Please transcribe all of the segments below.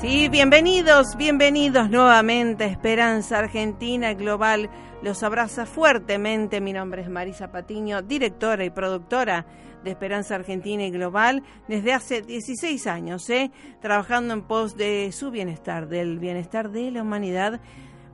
Sí, bienvenidos, bienvenidos nuevamente a Esperanza Argentina Global. Los abraza fuertemente. Mi nombre es Marisa Patiño, directora y productora de Esperanza Argentina y Global desde hace 16 años, ¿eh? trabajando en pos de su bienestar, del bienestar de la humanidad,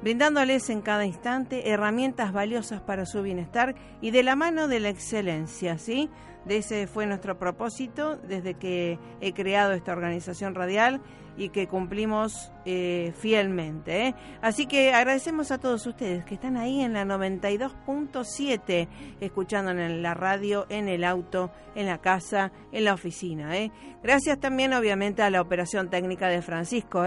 brindándoles en cada instante herramientas valiosas para su bienestar y de la mano de la excelencia, ¿sí? Ese fue nuestro propósito desde que he creado esta organización radial y que cumplimos eh, fielmente. ¿eh? Así que agradecemos a todos ustedes que están ahí en la 92.7, escuchando en la radio, en el auto, en la casa, en la oficina. ¿eh? Gracias también, obviamente, a la operación técnica de Francisco,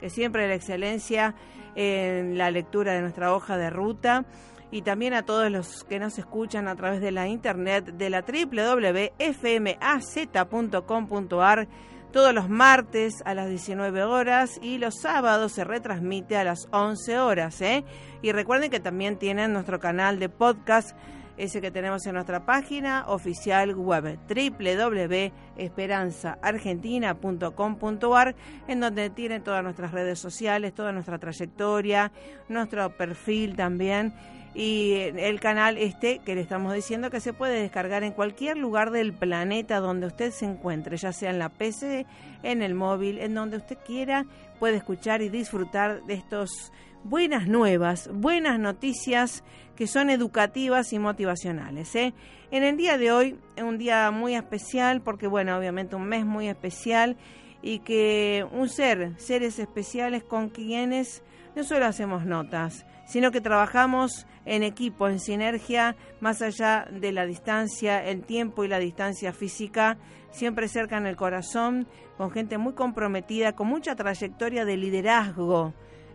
que siempre la excelencia en la lectura de nuestra hoja de ruta y también a todos los que nos escuchan a través de la internet de la www.fmaz.com.ar todos los martes a las 19 horas y los sábados se retransmite a las 11 horas. ¿eh? Y recuerden que también tienen nuestro canal de podcast, ese que tenemos en nuestra página oficial web www.esperanzaargentina.com.ar, en donde tienen todas nuestras redes sociales, toda nuestra trayectoria, nuestro perfil también y el canal este que le estamos diciendo que se puede descargar en cualquier lugar del planeta donde usted se encuentre, ya sea en la PC, en el móvil, en donde usted quiera, puede escuchar y disfrutar de estos buenas nuevas, buenas noticias que son educativas y motivacionales. ¿eh? En el día de hoy, un día muy especial, porque bueno, obviamente un mes muy especial y que un ser, seres especiales con quienes no solo hacemos notas, sino que trabajamos en equipo, en sinergia, más allá de la distancia, el tiempo y la distancia física, siempre cerca en el corazón, con gente muy comprometida, con mucha trayectoria de liderazgo.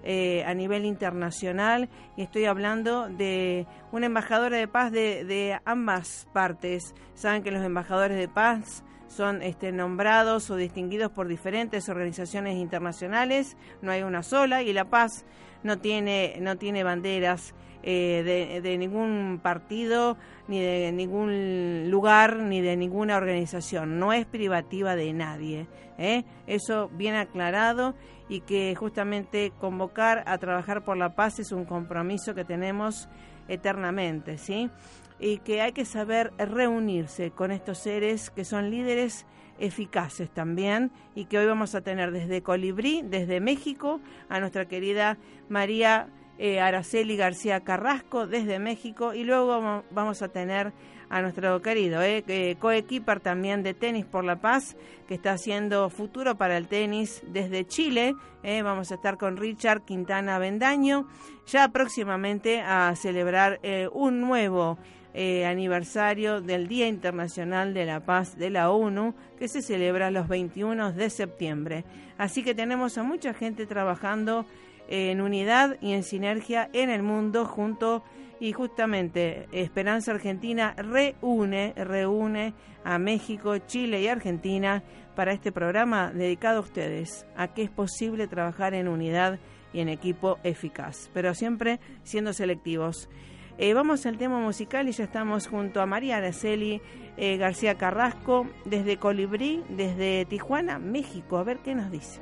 Eh, a nivel internacional y estoy hablando de una embajadora de paz de, de ambas partes. Saben que los embajadores de paz son este, nombrados o distinguidos por diferentes organizaciones internacionales, no hay una sola y la paz no tiene, no tiene banderas eh, de, ningún partido, ni de ningún lugar, ni de ninguna organización. No es privativa de nadie. ¿eh? Eso bien aclarado y que justamente convocar a trabajar por la paz es un compromiso que tenemos eternamente, ¿sí? Y que hay que saber reunirse con estos seres que son líderes eficaces también y que hoy vamos a tener desde Colibrí, desde México, a nuestra querida María eh, Araceli García Carrasco desde México y luego vamos a tener a nuestro querido eh, eh, coequiper también de Tenis por la Paz, que está haciendo futuro para el tenis desde Chile. Eh, vamos a estar con Richard Quintana Bendaño, ya próximamente a celebrar un nuevo aniversario del Día Internacional de la Paz de la ONU, que se celebra los 21 de septiembre. Así que tenemos a mucha gente trabajando en unidad y en sinergia en el mundo junto y justamente Esperanza Argentina reúne, reúne a México, Chile y Argentina para este programa dedicado a ustedes, a que es posible trabajar en unidad y en equipo eficaz, pero siempre siendo selectivos. Eh, vamos al tema musical y ya estamos junto a María Araceli eh, García Carrasco desde Colibrí, desde Tijuana, México. A ver qué nos dice.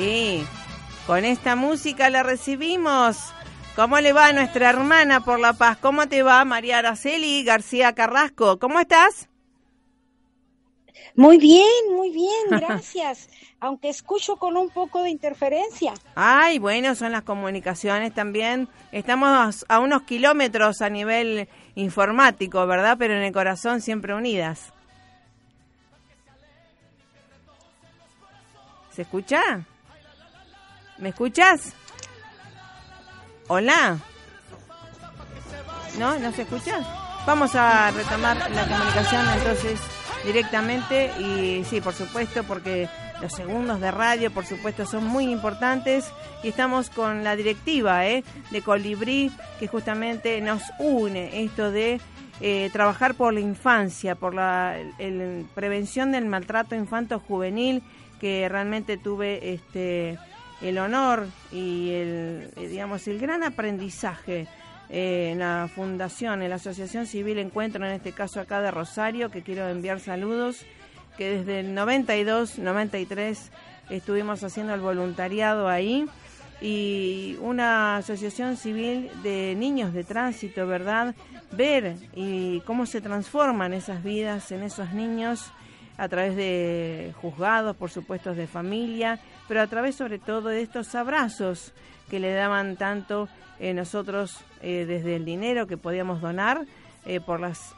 Sí, con esta música la recibimos. ¿Cómo le va a nuestra hermana por la paz? ¿Cómo te va María Araceli García Carrasco? ¿Cómo estás? Muy bien, muy bien, gracias. Aunque escucho con un poco de interferencia. Ay, bueno, son las comunicaciones también. Estamos a unos kilómetros a nivel informático, ¿verdad? Pero en el corazón siempre unidas. ¿Se escucha? ¿Me escuchas? Hola. ¿No? ¿No se escucha? Vamos a retomar la comunicación entonces directamente y sí, por supuesto, porque los segundos de radio, por supuesto, son muy importantes y estamos con la directiva ¿eh? de Colibrí que justamente nos une esto de eh, trabajar por la infancia, por la prevención del maltrato infanto-juvenil, que realmente tuve este el honor y el eh, digamos el gran aprendizaje en la fundación, en la Asociación Civil Encuentro, en este caso acá de Rosario, que quiero enviar saludos, que desde el 92, 93 estuvimos haciendo el voluntariado ahí y una asociación civil de niños de tránsito, ¿verdad? Ver y cómo se transforman esas vidas en esos niños a través de juzgados, por supuesto, de familia, pero a través sobre todo de estos abrazos que le daban tanto eh, nosotros eh, desde el dinero que podíamos donar eh, por las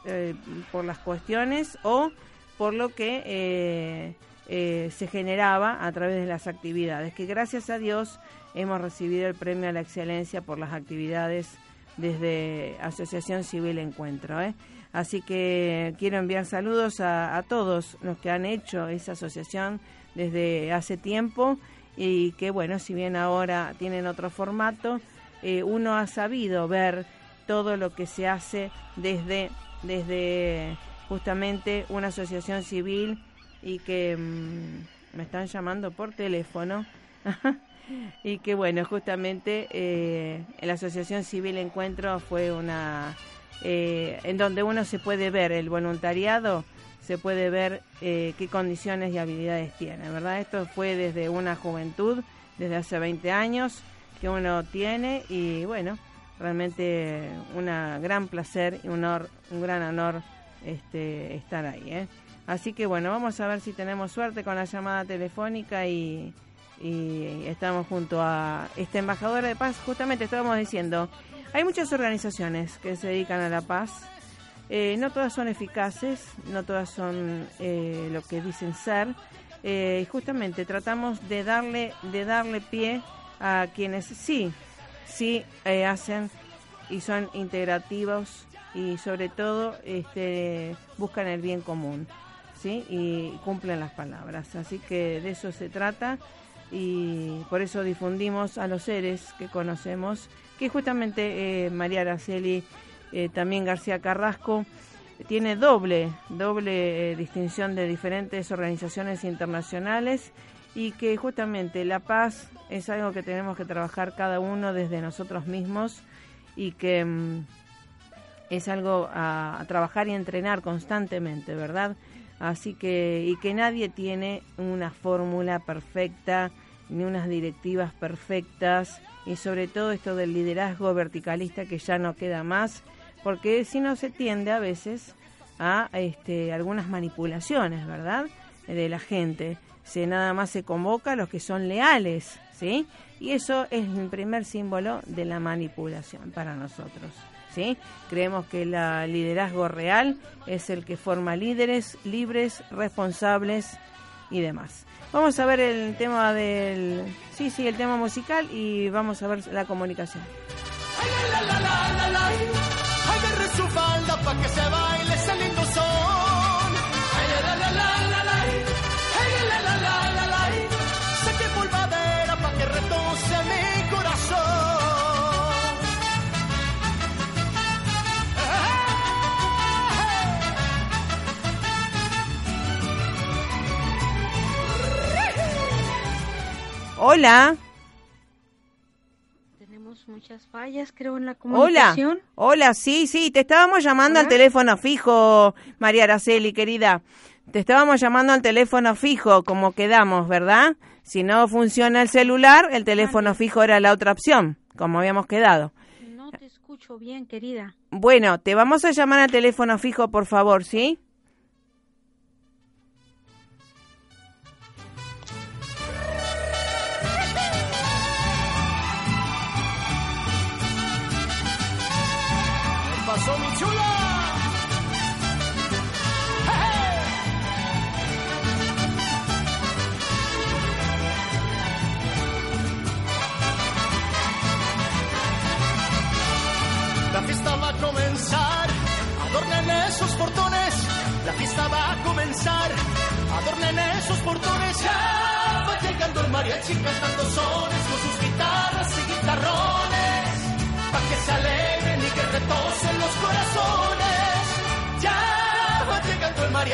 por las cuestiones o por lo que se generaba a través de las actividades que gracias a Dios hemos recibido el premio a la excelencia por las actividades desde Asociación Civil Encuentro. Así que quiero enviar saludos a, a todos los que han hecho esa asociación desde hace tiempo y que bueno, si bien ahora tienen otro formato, eh, uno ha sabido ver todo lo que se hace desde, desde justamente una asociación civil y que mm, me están llamando por teléfono. y que bueno, justamente eh, la Asociación Civil Encuentro fue una eh, en donde uno se puede ver el voluntariado se puede ver eh, qué condiciones y habilidades tiene, ¿verdad? Esto fue desde una juventud, desde hace 20 años que uno tiene y bueno, realmente un gran placer y un, un gran honor este, estar ahí. ¿eh? Así que bueno, vamos a ver si tenemos suerte con la llamada telefónica y, y estamos junto a esta embajadora de paz. Justamente estábamos diciendo, hay muchas organizaciones que se dedican a la paz eh, no todas son eficaces, no todas son eh, lo que dicen ser. Eh, justamente tratamos de darle, de darle pie a quienes sí, sí hacen y son integrativos y sobre todo este, buscan el bien común, ¿sí? Y cumplen las palabras. Así que de eso se trata y por eso difundimos a los seres que conocemos, que justamente María Araceli eh, también García Carrasco, tiene doble, doble eh, distinción de diferentes organizaciones internacionales y que justamente la paz es algo que tenemos que trabajar cada uno desde nosotros mismos y que mm, es algo a, trabajar y entrenar constantemente, ¿verdad? Así que, y que nadie tiene una fórmula perfecta, ni unas directivas perfectas, y sobre todo esto del liderazgo verticalista que ya no queda más, porque si no se tiende a veces a este, algunas manipulaciones, ¿verdad? De la gente. Se nada más se convoca a los que son leales, ¿sí? Y eso es el primer símbolo de la manipulación para nosotros, ¿sí? Creemos que el liderazgo real es el que forma líderes libres, responsables y demás. Vamos a ver el tema del sí, sí, el tema musical y vamos a ver la comunicación su falda pa' que se baile ese lindo son. Ay, la, la, la, la, la, ay, la, la, la, la, la, polvadera pa' que retose mi corazón. Hola muchas fallas, creo, en la comunicación. Hola, hola, sí, sí, te estábamos llamando al teléfono fijo, María Araceli, querida. te estábamos llamando al teléfono fijo, como quedamos, ¿verdad? Si no funciona el celular, el teléfono fijo era la otra opción, como habíamos quedado. No te escucho bien, querida. Bueno, te vamos a llamar al teléfono fijo, por favor, ¿sí?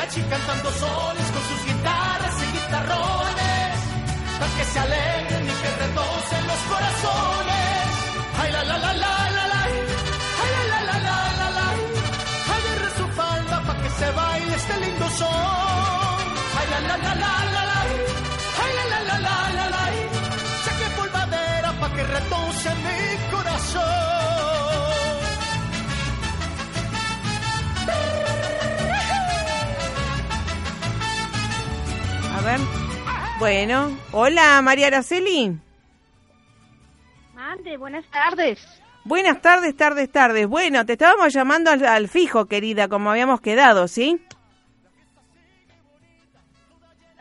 Mariachi cantando sones con sus guitarras y guitarrones. Pa' que se alegren y que retosen los corazones. Ay, la, la, la, la, la, la. Ay, la, la, la, la, la, la. Su falda pa' que se baile este lindo son. Ay, la, la, la, la, la, la. Ay, la, la, la, la, la, la. Saque polvadera pa' que retose mi corazón. Bueno, hola María Araceli. Mande, buenas tardes. Buenas tardes, tardes, tardes. Bueno, te estábamos llamando al, al fijo, querida, como habíamos quedado, ¿sí?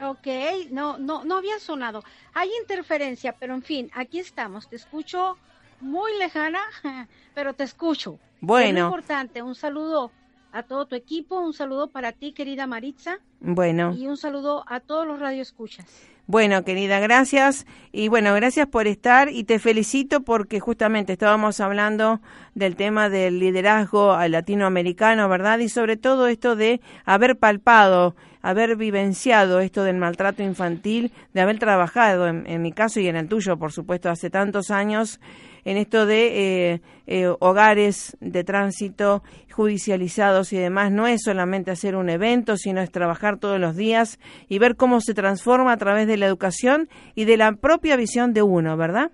Ok, no, no, no había sonado. Hay interferencia, pero en fin, aquí estamos. Te escucho muy lejana, pero te escucho. Bueno. Es muy importante. Un saludo a todo tu equipo, un saludo para ti, querida Maritza, Bueno. y un saludo a todos los radioescuchas. Bueno, querida, gracias. Y bueno, gracias por estar y te felicito porque justamente estábamos hablando del tema del liderazgo al latinoamericano, ¿verdad? Y sobre todo esto de haber palpado, haber vivenciado esto del maltrato infantil, de haber trabajado, en, en mi caso y en el tuyo, por supuesto, hace tantos años, en esto de eh, eh, hogares de tránsito judicializados y demás. No es solamente hacer un evento, sino es trabajar todos los días y ver cómo se transforma a través de la educación y de la propia visión de uno, ¿verdad?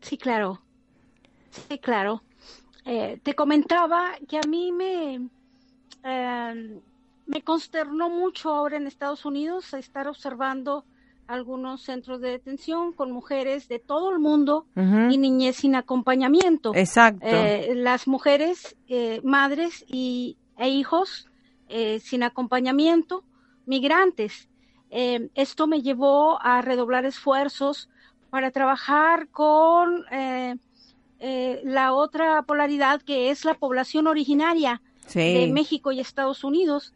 Sí, claro. Sí, claro. Eh, te comentaba que a mí me, eh, me consternó mucho ahora en Estados Unidos estar observando algunos centros de detención con mujeres de todo el mundo y niñez sin acompañamiento. Exacto. Eh, las mujeres, eh, madres y, e hijos eh, sin acompañamiento, migrantes. Eh, esto me llevó a redoblar esfuerzos para trabajar con eh, la otra polaridad que es la población originaria de. México y Estados Unidos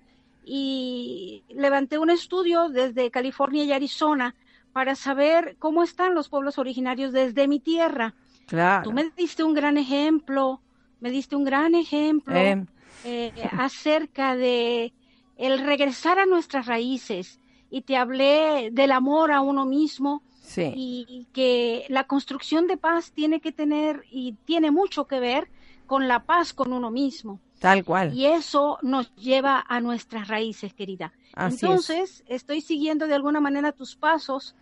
y levanté un estudio desde California y Arizona para saber cómo están los pueblos originarios desde mi tierra. Claro. Tú me diste un gran ejemplo, me diste un gran ejemplo Eh, eh, acerca de el regresar a nuestras raíces y te hablé del amor a uno mismo sí. y que la construcción de paz tiene que tener y tiene mucho que ver con la paz con uno mismo. Tal cual. Y eso nos lleva a nuestras raíces, querida. Así es. Entonces, estoy siguiendo de alguna manera tus pasos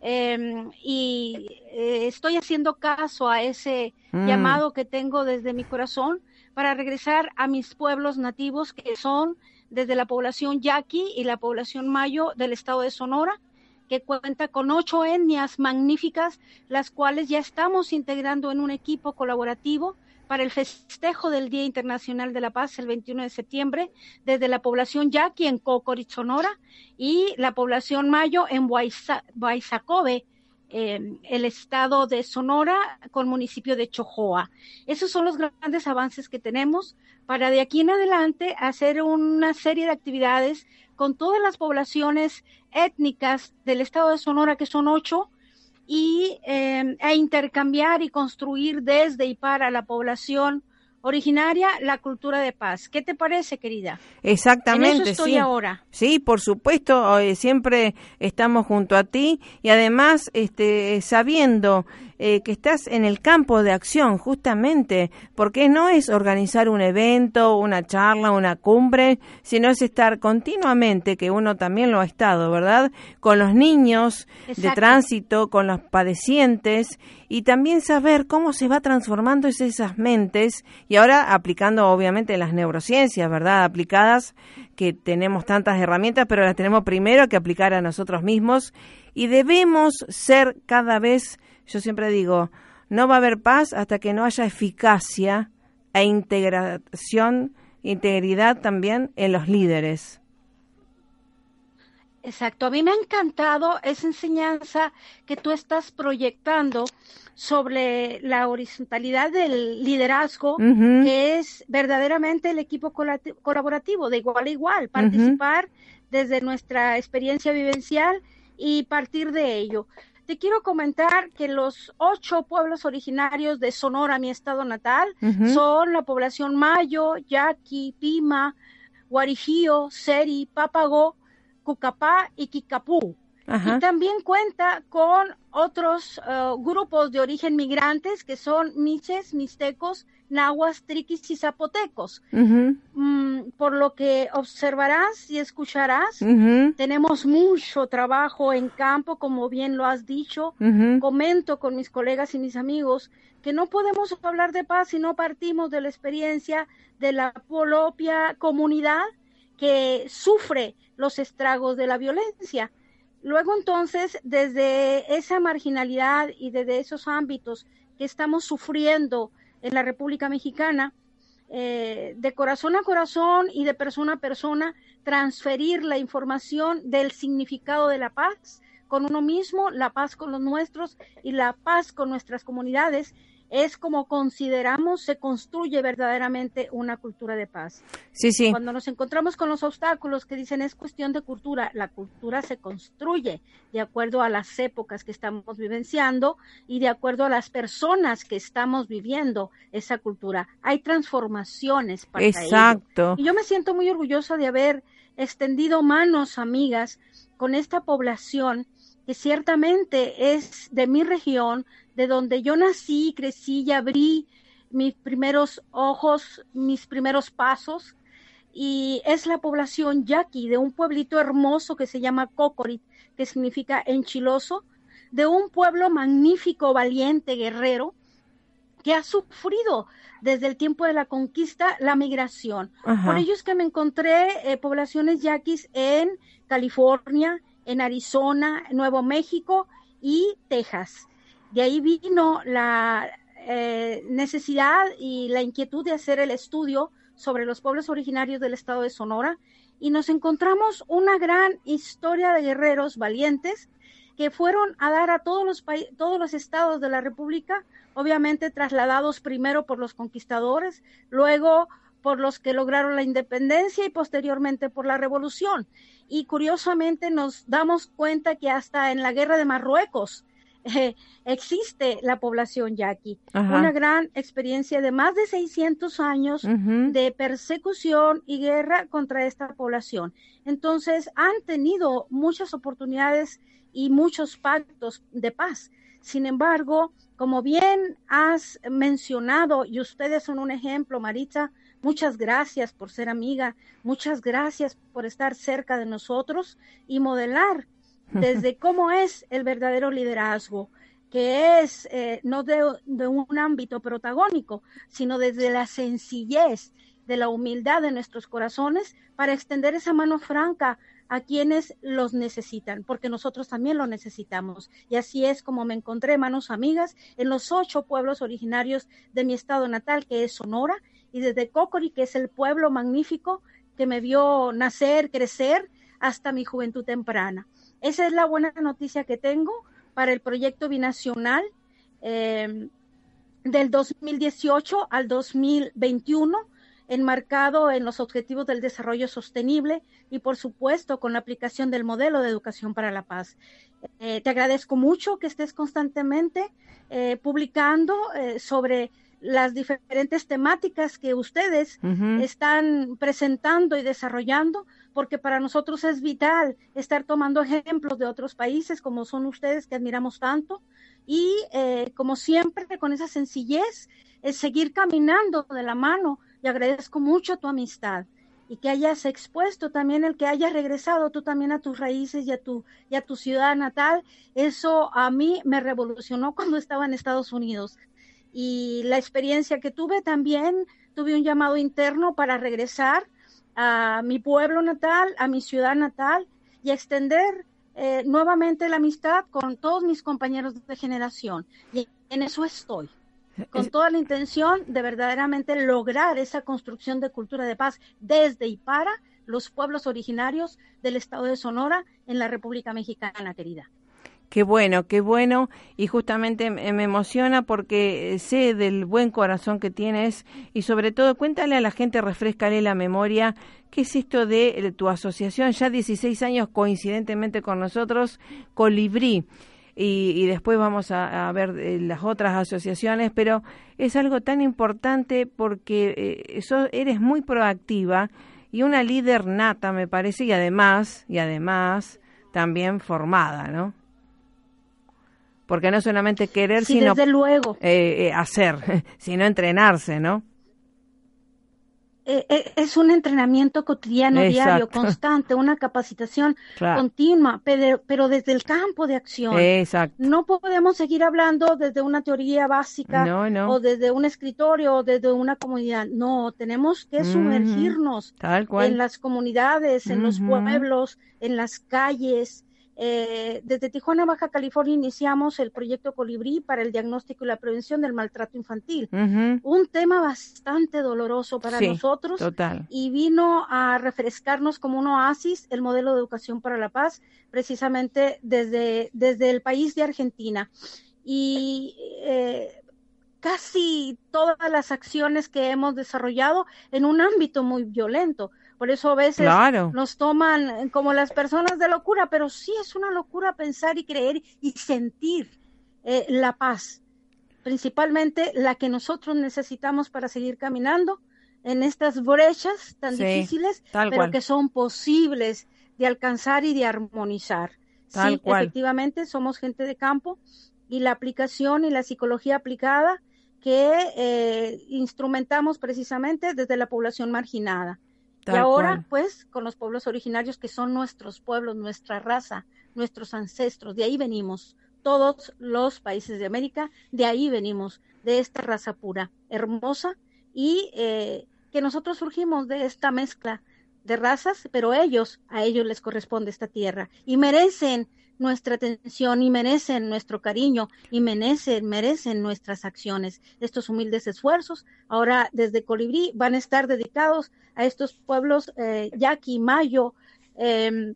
eh, y eh, estoy haciendo caso a ese Mm. llamado que tengo desde mi corazón para regresar a mis pueblos nativos que son desde la población yaqui y la población mayo del estado de Sonora, que cuenta con ocho etnias magníficas, las cuales ya estamos integrando en un equipo colaborativo para el festejo del Día Internacional de la Paz el 21 de septiembre, desde la población yaqui en Cocorit, Sonora, y la población mayo en eh, el estado de Sonora con municipio de Chojoa. Esos son los grandes avances que tenemos para de aquí en adelante hacer una serie de actividades con todas las poblaciones étnicas del estado de Sonora, que son ocho, y eh, a intercambiar y construir desde y para la población originaria la cultura de paz. ¿Qué te parece, querida? Exactamente. en eso estoy sí. ahora. Sí, por supuesto, eh, siempre estamos junto a ti y además este, sabiendo eh, que estás en el campo de acción, justamente, porque no es organizar un evento, una charla, una cumbre, sino es estar continuamente, que uno también lo ha estado, ¿verdad? Con los niños de tránsito, con los padecientes y también saber cómo se va transformando esas mentes y ahora aplicando obviamente las neurociencias, ¿verdad? Aplicadas que tenemos tantas herramientas, pero las tenemos primero que aplicar a nosotros mismos y debemos ser cada vez, yo siempre digo, no va a haber paz hasta que no haya eficacia e integración, integridad también en los líderes. Exacto, a mí me ha encantado esa enseñanza que tú estás proyectando sobre la horizontalidad del liderazgo, que es verdaderamente el equipo colaborativo, de igual a igual, participar desde nuestra experiencia vivencial y partir de ello. Te quiero comentar que los ocho pueblos originarios de Sonora, mi estado natal, son la población Mayo, Yaqui, Pima, Guarijío, Seri, Papagó, Cucapá y Kikapú. Y también cuenta con otros uh, grupos de origen migrantes que son miches, mixtecos, nahuas, triquis y zapotecos. Mm, por lo que observarás y escucharás, tenemos mucho trabajo en campo, como bien lo has dicho. Comento con mis colegas y mis amigos que no podemos hablar de paz si no partimos de la experiencia de la propia comunidad que sufre los estragos de la violencia. Luego entonces, desde esa marginalidad y desde esos ámbitos que estamos sufriendo en la República Mexicana, eh, de corazón a corazón y de persona a persona, transferir la información del significado de la paz con uno mismo, la paz con los nuestros y la paz con nuestras comunidades es como consideramos se construye verdaderamente una cultura de paz. Sí, sí. Cuando nos encontramos con los obstáculos que dicen es cuestión de cultura, la cultura se construye de acuerdo a las épocas que estamos vivenciando y de acuerdo a las personas que estamos viviendo esa cultura. Hay transformaciones para Exacto. Y yo me siento muy orgullosa de haber extendido manos amigas con esta población que ciertamente es de mi región, de donde yo nací, crecí y abrí mis primeros ojos, mis primeros pasos, y es la población yaqui de un pueblito hermoso que se llama Cocorit, que significa enchiloso, de un pueblo magnífico, valiente, guerrero, que ha sufrido desde el tiempo de la conquista la migración. Por ello es que me encontré eh, poblaciones yaquis en California, en Arizona, Nuevo México y Texas. De ahí vino la eh, necesidad y la inquietud de hacer el estudio sobre los pueblos originarios del estado de Sonora y nos encontramos una gran historia de guerreros valientes que fueron a dar a todos los, todos los estados de la República, obviamente trasladados primero por los conquistadores, luego por los que lograron la independencia y posteriormente por la revolución. Y curiosamente nos damos cuenta que hasta en la guerra de Marruecos eh, existe la población yaqui. Una gran experiencia de más de 600 años de persecución y guerra contra esta población. Entonces han tenido muchas oportunidades y muchos pactos de paz. Sin embargo, como bien has mencionado, y ustedes son un ejemplo, Maritza, Muchas gracias por ser amiga, muchas gracias por estar cerca de nosotros y modelar desde cómo es el verdadero liderazgo, que es eh, no de, un ámbito protagónico, sino desde la sencillez, de la humildad de nuestros corazones para extender esa mano franca a quienes los necesitan, porque nosotros también lo necesitamos. Y así es como me encontré manos amigas en los ocho pueblos originarios de mi estado natal, que es Sonora, y desde Cocori, que es el pueblo magnífico que me vio nacer, crecer hasta mi juventud temprana. Esa es la buena noticia que tengo para el proyecto binacional eh, del 2018 al 2021 enmarcado en los objetivos del desarrollo sostenible y por supuesto con la aplicación del modelo de educación para la paz. Eh, te agradezco mucho que estés constantemente eh, publicando sobre las diferentes temáticas que ustedes están presentando y desarrollando, porque para nosotros es vital estar tomando ejemplos de otros países como son ustedes que admiramos tanto y eh, como siempre con esa sencillez, es seguir caminando de la mano y agradezco mucho tu amistad y que hayas expuesto también el que hayas regresado tú también a tus raíces y a tu, y a tu ciudad natal. Eso a mí me revolucionó cuando estaba en Estados Unidos. Y la experiencia que tuve también, tuve un llamado interno para regresar a mi pueblo natal, a mi ciudad natal y extender eh, nuevamente la amistad con todos mis compañeros de generación. Y en eso estoy con toda la intención de verdaderamente lograr esa construcción de cultura de paz desde y para los pueblos originarios del estado de Sonora en la República Mexicana, querida. Qué bueno, qué bueno. Y justamente me emociona porque sé del buen corazón que tienes. Y sobre todo cuéntale a la gente, refrescale la memoria, qué es esto de tu asociación, ya 16 años coincidentemente con nosotros, Colibrí. Y, después vamos a, ver eh, las otras asociaciones, pero es algo tan importante porque eh, eres muy proactiva y una líder nata, me parece, y además, y además también formada, ¿no? Porque no solamente querer, sino luego. Eh, hacer, sino entrenarse, ¿no? Eh, eh, es un entrenamiento cotidiano, diario, constante, una capacitación continua, pero, desde el campo de acción. No podemos seguir hablando desde una teoría básica o desde un escritorio o desde una comunidad. No, tenemos que sumergirnos en las comunidades, en los pueblos, en las calles, eh, desde Tijuana, Baja California, iniciamos el proyecto Colibrí para el diagnóstico y la prevención del maltrato infantil. Un tema bastante doloroso para nosotros y vino a refrescarnos como un oasis el modelo de educación para la paz, precisamente desde, desde el país de Argentina. Y eh, casi todas las acciones que hemos desarrollado en un ámbito muy violento por eso a veces nos toman como las personas de locura, pero sí es una locura pensar y creer y sentir eh, la paz, principalmente la que nosotros necesitamos para seguir caminando en estas brechas tan difíciles, pero que son posibles de alcanzar y de armonizar. sí, efectivamente, somos gente de campo y la aplicación y la psicología aplicada que eh, instrumentamos precisamente desde la población marginada y ahora, pues, con los pueblos originarios que son nuestros pueblos, nuestra raza, nuestros ancestros, de ahí venimos. Todos los países de América, de ahí venimos, de esta raza pura, hermosa, y eh, que nosotros surgimos de esta mezcla de razas, pero ellos, a ellos les corresponde esta tierra y merecen nuestra atención y merecen nuestro cariño y merecen, merecen nuestras acciones. Estos humildes esfuerzos ahora desde Colibrí van a estar dedicados a estos pueblos eh, Yaqui, Mayo, eh,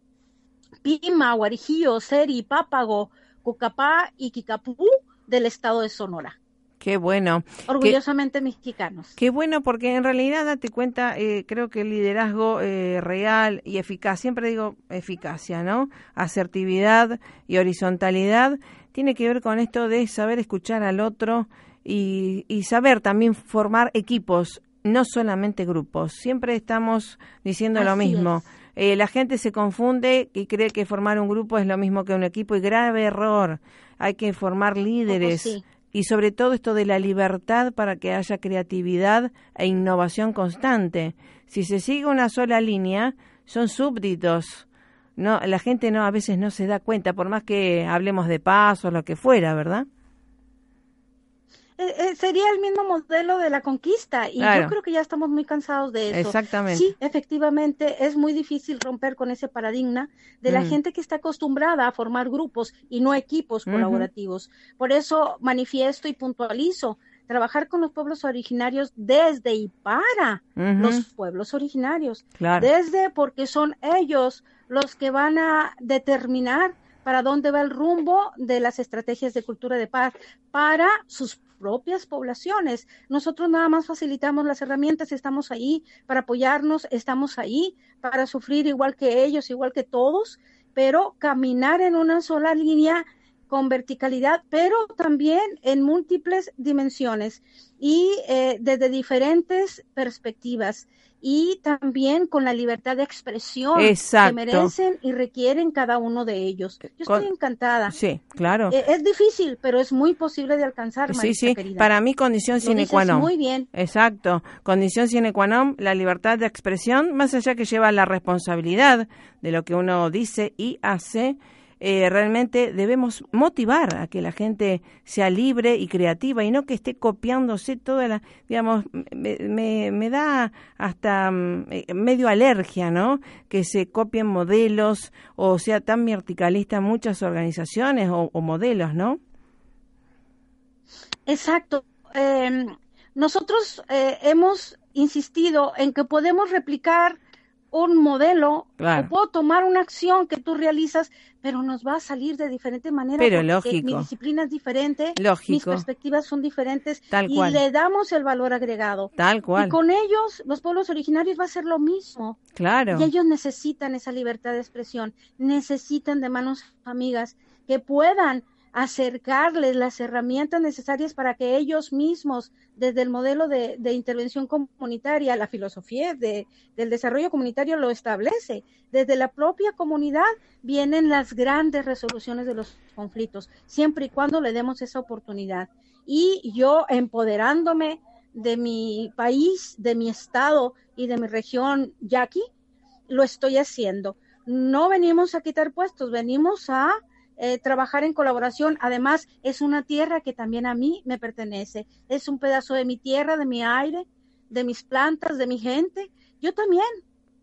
Pima, Guarijío, Seri, Pápago, Cucapá y Kikapú del estado de Sonora. Qué bueno. Orgullosamente mexicanos. Qué bueno, porque en realidad, date cuenta, eh, creo que el liderazgo eh, real y eficaz, siempre digo eficacia, ¿no? Asertividad y horizontalidad, tiene que ver con esto de saber escuchar al otro y, saber también formar equipos, no solamente grupos. Siempre estamos diciendo lo mismo. Eh, la gente se confunde y cree que formar un grupo es lo mismo que un equipo y grave error. Hay que formar líderes y sobre todo esto de la libertad para que haya creatividad e innovación constante. Si se sigue una sola línea, son súbditos. No, la gente no a veces no se da cuenta, por más que hablemos de paz o lo que fuera, ¿verdad? Eh, eh, sería el mismo modelo de la conquista y yo creo que ya estamos muy cansados de eso. Exactamente. Sí, efectivamente es muy difícil romper con ese paradigma de la mm. gente que está acostumbrada a formar grupos y no equipos colaborativos. Por eso manifiesto y puntualizo trabajar con los pueblos originarios desde y para los pueblos originarios. Desde porque son ellos los que van a determinar para dónde va el rumbo de las estrategias de cultura de paz para sus propias poblaciones. Nosotros nada más facilitamos las herramientas, estamos ahí para apoyarnos, estamos ahí para sufrir igual que ellos, igual que todos, pero caminar en una sola línea con verticalidad, pero también en múltiples dimensiones y eh, desde diferentes perspectivas. Y también con la libertad de expresión Exacto. que merecen y requieren cada uno de ellos. Yo estoy encantada. Sí, claro. Eh, Es difícil, pero es muy posible de alcanzar, Sí, sí, querida. para mí condición sine qua non. muy bien. Exacto, condición sine qua non, la libertad de expresión, más allá que lleva la responsabilidad de lo que uno dice y hace, eh, realmente debemos motivar a que la gente sea libre y creativa y no que esté copiándose toda la, digamos, me, me- me da hasta mm, eh, medio alergia, ¿no? Que se copien modelos o sea tan verticalista muchas organizaciones o, modelos, ¿no? Exacto. Eh, nosotros eh, hemos insistido en que podemos replicar un modelo Claro. o puedo tomar una acción que tú realizas, pero nos va a salir de diferente manera. Pero lógico. Mi disciplina es diferente, mis perspectivas son diferentes Tal y le damos el valor agregado. Tal cual. Y con ellos, los pueblos originarios va a ser lo mismo. Claro. Y ellos necesitan esa libertad de expresión, necesitan de manos amigas que puedan acercarles las herramientas necesarias para que ellos mismos, desde el modelo de, intervención comunitaria, la filosofía de- del desarrollo comunitario lo establece. Desde la propia comunidad vienen las grandes resoluciones de los conflictos, siempre y cuando le demos esa oportunidad. Y yo empoderándome de mi país, de mi estado y de mi región yaqui, lo estoy haciendo. No venimos a quitar puestos, venimos a eh, trabajar en colaboración. Además, es una tierra que también a mí me pertenece. Es un pedazo de mi tierra, de mi aire, de mis plantas, de mi gente. Yo también,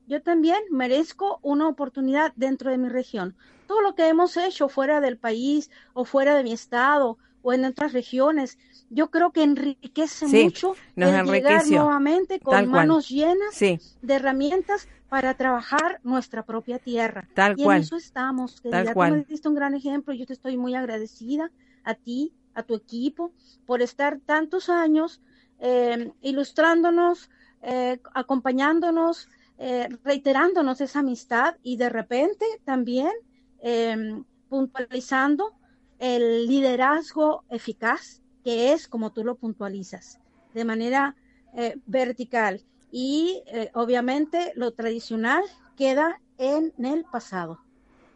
yo también merezco una oportunidad dentro de mi región. Todo lo que hemos hecho fuera del país o fuera de mi estado o en otras regiones, yo creo que enriquece Sí, mucho nos el llegar nuevamente con Tal cual. manos llenas Sí, de herramientas para trabajar nuestra propia tierra. Tal y cual. en eso estamos, querida. Tal Tú cual. me diste un gran ejemplo. Yo te estoy muy agradecida a ti, a tu equipo, por estar tantos años eh, ilustrándonos, eh, acompañándonos, eh, reiterándonos esa amistad y de repente también eh, puntualizando el liderazgo eficaz, que es como tú lo puntualizas, de manera eh, vertical. Y eh, obviamente lo tradicional queda en el pasado.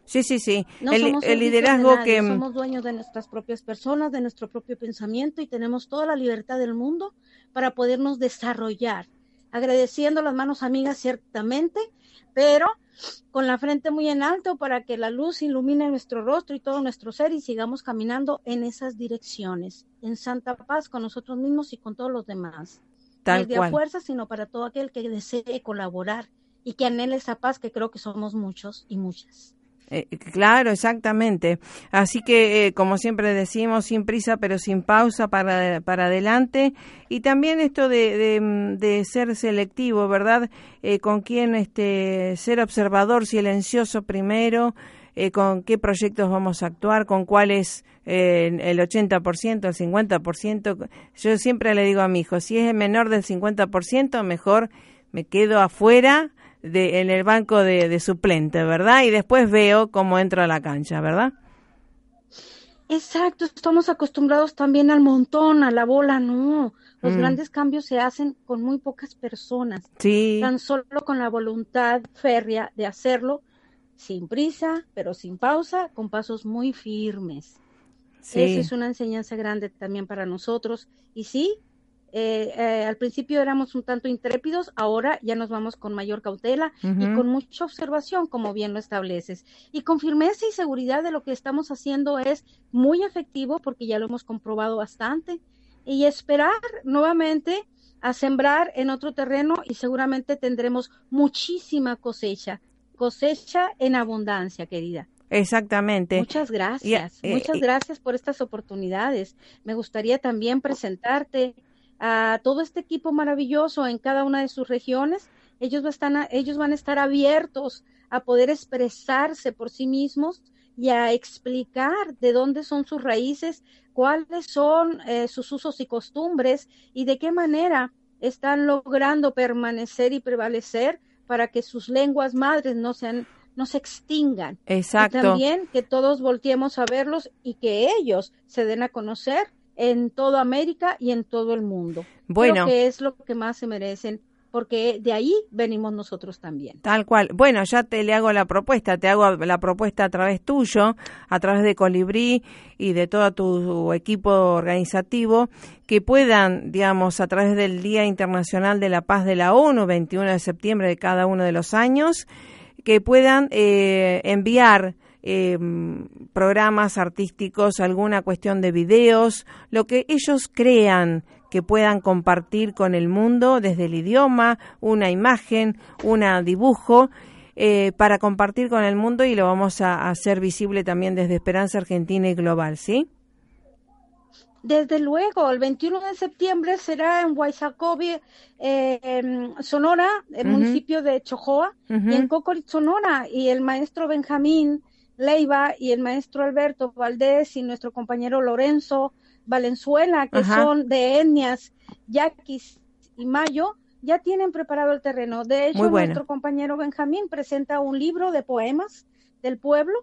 sí, sí, sí. No el, somos el liderazgo nadie, que... somos dueños de nuestras propias personas, de nuestro propio pensamiento y tenemos toda la libertad del mundo para podernos desarrollar, agradeciendo las manos amigas ciertamente, pero con la frente muy en alto para que la luz ilumine nuestro rostro y todo nuestro ser y sigamos caminando en esas direcciones, en santa paz con nosotros mismos y con todos los demás. Tal no es de a fuerza, sino para todo aquel que desee colaborar y que anhele esa paz que creo que somos muchos y muchas. Eh, claro, exactamente. Así que, eh, como siempre decimos, sin prisa pero sin pausa para, para adelante. Y también esto de, de, ser selectivo, ¿verdad? Eh, con quién este, ser observador silencioso primero, eh, con qué proyectos vamos a actuar, con cuáles el 80%, el 50%. Yo siempre le digo a mi hijo, si es menor del 50%, mejor me quedo afuera de, en el banco de, de suplente, ¿verdad? Y después veo cómo entro a la cancha, ¿verdad? Exacto, estamos acostumbrados también al montón, a la bola, no. Los Mm. grandes cambios se hacen con muy pocas personas, Sí, tan solo con la voluntad férrea de hacerlo, sin prisa, pero sin pausa, con pasos muy firmes. sí. Esa es una enseñanza grande también para nosotros. Y sí, eh, eh, al principio éramos un tanto intrépidos, ahora ya nos vamos con mayor cautela y con mucha observación, como bien lo estableces. Y con firmeza y seguridad de lo que estamos haciendo es muy efectivo porque ya lo hemos comprobado bastante. Y esperar nuevamente a sembrar en otro terreno y seguramente tendremos muchísima cosecha, cosecha en abundancia, querida. Exactamente. Muchas gracias, eh, muchas gracias por estas oportunidades. Me gustaría también presentarte a todo este equipo maravilloso en cada una de sus regiones. Ellos, va a estar- ellos van a estar abiertos a poder expresarse por sí mismos y a explicar de dónde son sus raíces, cuáles son eh, sus usos y costumbres y de qué manera están logrando permanecer y prevalecer para que sus lenguas madres no sean no se extingan. Y Exacto. también que todos volteemos a verlos y que ellos se den a conocer en toda América y en todo el mundo. Bueno. Creo que es lo que más se merecen porque de ahí venimos nosotros también. Tal cual. Bueno, ya te le hago la propuesta, te hago la propuesta a través tuyo, a través de Colibrí y de todo tu equipo organizativo, que puedan, digamos, a través del Día Internacional de la Paz de la ONU, 21 de septiembre de cada uno de los años, que puedan eh, enviar eh, programas artísticos, alguna cuestión de videos, lo que ellos crean que puedan compartir con el mundo desde el idioma, una imagen, un dibujo, eh, para compartir con el mundo y lo vamos a, hacer visible también desde Esperanza Argentina y Global, ¿sí? Desde luego, el 21 de septiembre será en Guayzacobi, eh, Sonora, el municipio de Chojoa, y en Cocorit, Sonora, y el maestro Benjamín Leiva y el maestro Alberto Valdés y nuestro compañero Lorenzo Valenzuela, que son de etnias yaquis y mayo, ya tienen preparado el terreno. De hecho, nuestro compañero Benjamín presenta un libro de poemas del pueblo,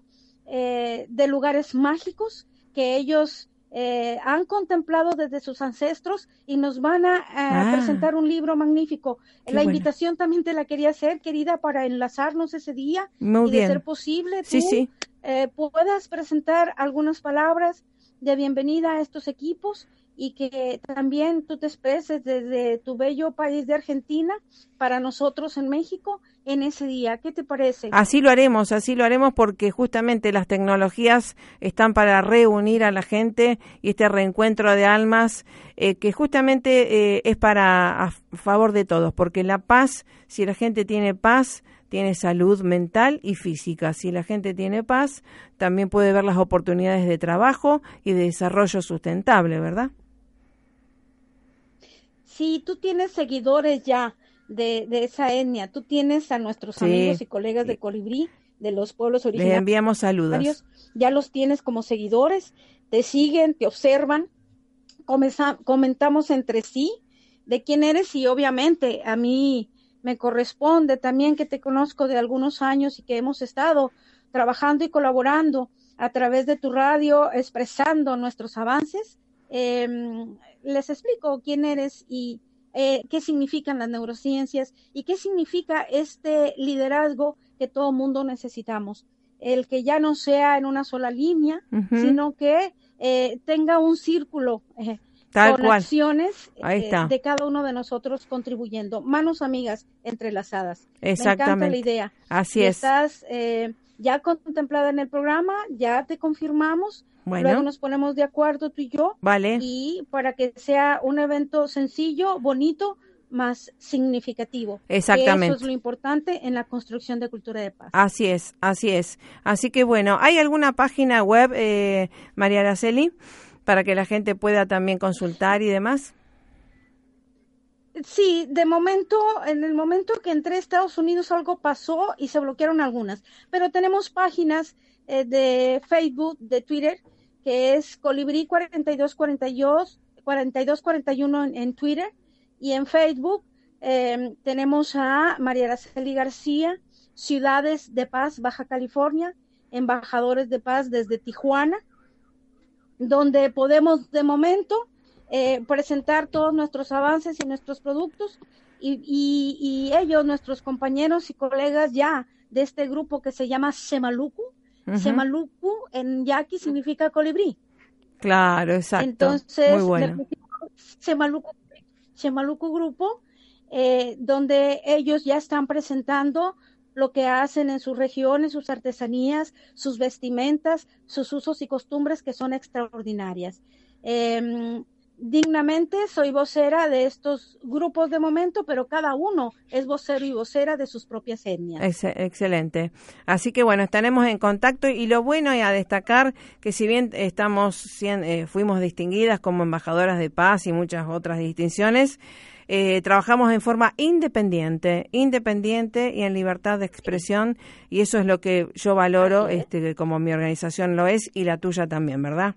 eh, de lugares mágicos que ellos eh, han contemplado desde sus ancestros y nos van a, ah. presentar un libro magnífico. la invitación también te la quería hacer, querida, para enlazarnos ese día y de ser posible tú eh, puedas presentar algunas palabras de bienvenida a estos equipos y que también tú te expreses desde tu bello país de Argentina para nosotros en México en ese día. ¿Qué te parece? Así lo haremos, así lo haremos porque justamente las tecnologías están para reunir a la gente y este reencuentro de almas eh, que justamente eh, es para a favor de todos, porque la paz, si la gente tiene paz, tiene salud mental y física. Si la gente tiene paz, también puede ver las oportunidades de trabajo y de desarrollo sustentable, ¿verdad? Si tú tienes seguidores ya de, esa etnia, tú tienes a nuestros amigos y colegas de Colibrí, de los pueblos originarios. Les enviamos saludos. Ya los tienes como seguidores, te siguen, te observan, comentamos entre sí de quién eres y obviamente a mí me corresponde también que te conozco de algunos años y que hemos estado trabajando y colaborando a través de tu radio, expresando nuestros avances. Em, les explico quién eres y eh, qué significan las neurociencias y qué significa este liderazgo que todo mundo necesitamos. El que ya no sea en una sola línea, sino que eh, tenga un círculo eh, con acciones eh, de cada uno de nosotros contribuyendo. Manos amigas entrelazadas. Exactamente. Me encanta la idea. Así es. Estás ya contemplada en el programa, ya te confirmamos. Bueno. Luego nos ponemos de acuerdo tú y yo. Vale. Y para que sea un evento sencillo, bonito, más significativo. Exactamente. eso es lo importante en la construcción de cultura de paz. Así es, así es. Así que bueno, ¿hay alguna página web, eh, María Araceli? para que la gente pueda también consultar y demás? Sí, de momento, en el momento que entré a Estados Unidos algo pasó y se bloquearon algunas, pero tenemos páginas eh, de Facebook, de Twitter, que es Colibrí 4242, 4241 en, en Twitter y en Facebook em, tenemos a María Araceli García, Ciudades de Paz, Baja California, Embajadores de Paz desde Tijuana, donde podemos de momento eh, presentar todos nuestros avances y nuestros productos y, ellos, nuestros compañeros y colegas ya de este grupo que se llama Semaluku. Semaluku en yaqui significa colibrí. Claro, exacto. Entonces, Muy Semaluku, Semaluku Grupo, eh, donde ellos ya están presentando lo que hacen en sus regiones, sus artesanías, sus vestimentas, sus usos y costumbres que son extraordinarias. Em, dignamente soy vocera de estos grupos de momento, pero cada uno es vocero y vocera de sus propias etnias. excelente. Así que bueno, estaremos en contacto y lo bueno es a destacar que si bien estamos eh, fuimos distinguidas como embajadoras de paz y muchas otras distinciones, eh, trabajamos en forma independiente, independiente y en libertad de expresión y eso es lo que yo valoro, este, como mi organización lo es y la tuya también, ¿verdad?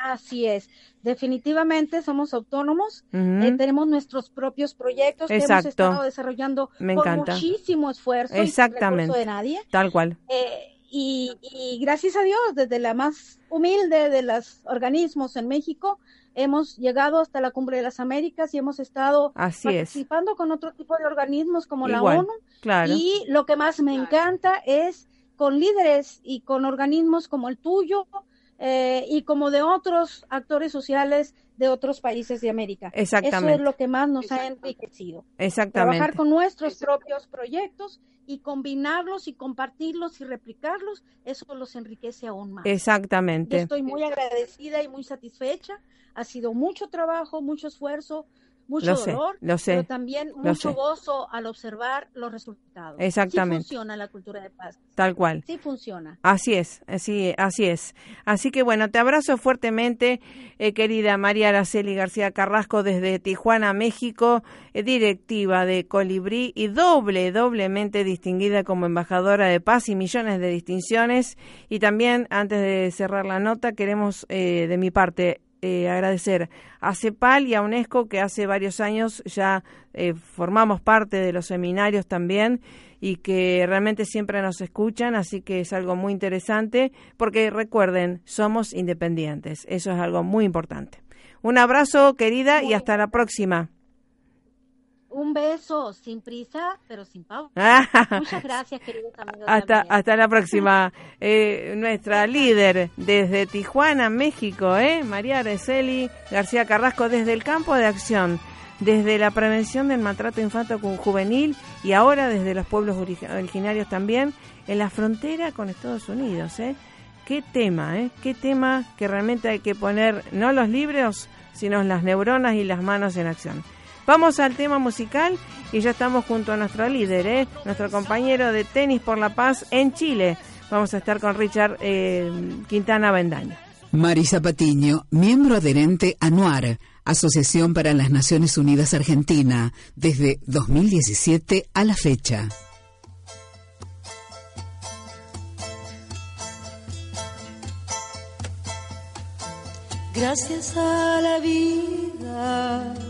Así es, definitivamente somos autónomos, eh, tenemos nuestros propios proyectos que hemos estado desarrollando con muchísimo esfuerzo Exactamente. y de nadie. Tal cual. Eh, y, y, gracias a Dios, desde la más humilde de los organismos en México, hemos llegado hasta la Cumbre de las Américas y hemos estado participando con otro tipo de organismos como la ONU. Y lo que más me encanta es con líderes y con organismos como el tuyo eh, y como de otros actores sociales de otros países de América. Exactamente. Eso es lo que más nos ha enriquecido. Exactamente. Trabajar con nuestros propios proyectos y combinarlos y compartirlos y replicarlos, eso los enriquece aún más. Exactamente. estoy muy agradecida y muy satisfecha. Ha sido mucho trabajo, mucho esfuerzo, mucho dolor, pero también mucho gozo al observar los resultados. Exactamente. Sí funciona la cultura de paz. Tal cual. Sí funciona. Así es, así, así es. Así que bueno, te abrazo fuertemente, eh, querida María Araceli García Carrasco desde Tijuana, México, eh, directiva de Colibrí y doble, doblemente distinguida como embajadora de paz y millones de distinciones. Y también, antes de cerrar la nota, queremos eh, de mi parte eh, agradecer a CEPAL y a UNESCO que hace varios años ya eh, formamos parte de los seminarios también y que realmente siempre nos escuchan, así que es algo muy interesante porque recuerden, somos independientes, eso es algo muy importante. Un abrazo querida y hasta la próxima. Un beso, sin prisa, pero sin pausa. Muchas gracias, queridos amigos. Hasta, hasta la próxima. Eh, nuestra líder desde Tijuana, México, ¿eh? María Araceli García Carrasco, desde el campo de acción, desde la prevención del maltrato infantil juvenil y ahora desde los pueblos originarios también, en la frontera con Estados Unidos. ¿eh? Qué tema, ¿eh? Qué tema que realmente hay que poner, no los libros, sino las neuronas y las manos en acción. Vamos al tema musical y ya estamos junto a nuestro líder, ¿eh? nuestro compañero de Tenis por la Paz en Chile. Vamos a estar con Richard eh, Quintana Bendaño. Marisa Patiño, miembro adherente a NUAR, Asociación para las Naciones Unidas Argentina, desde 2017 a la fecha. Gracias a la vida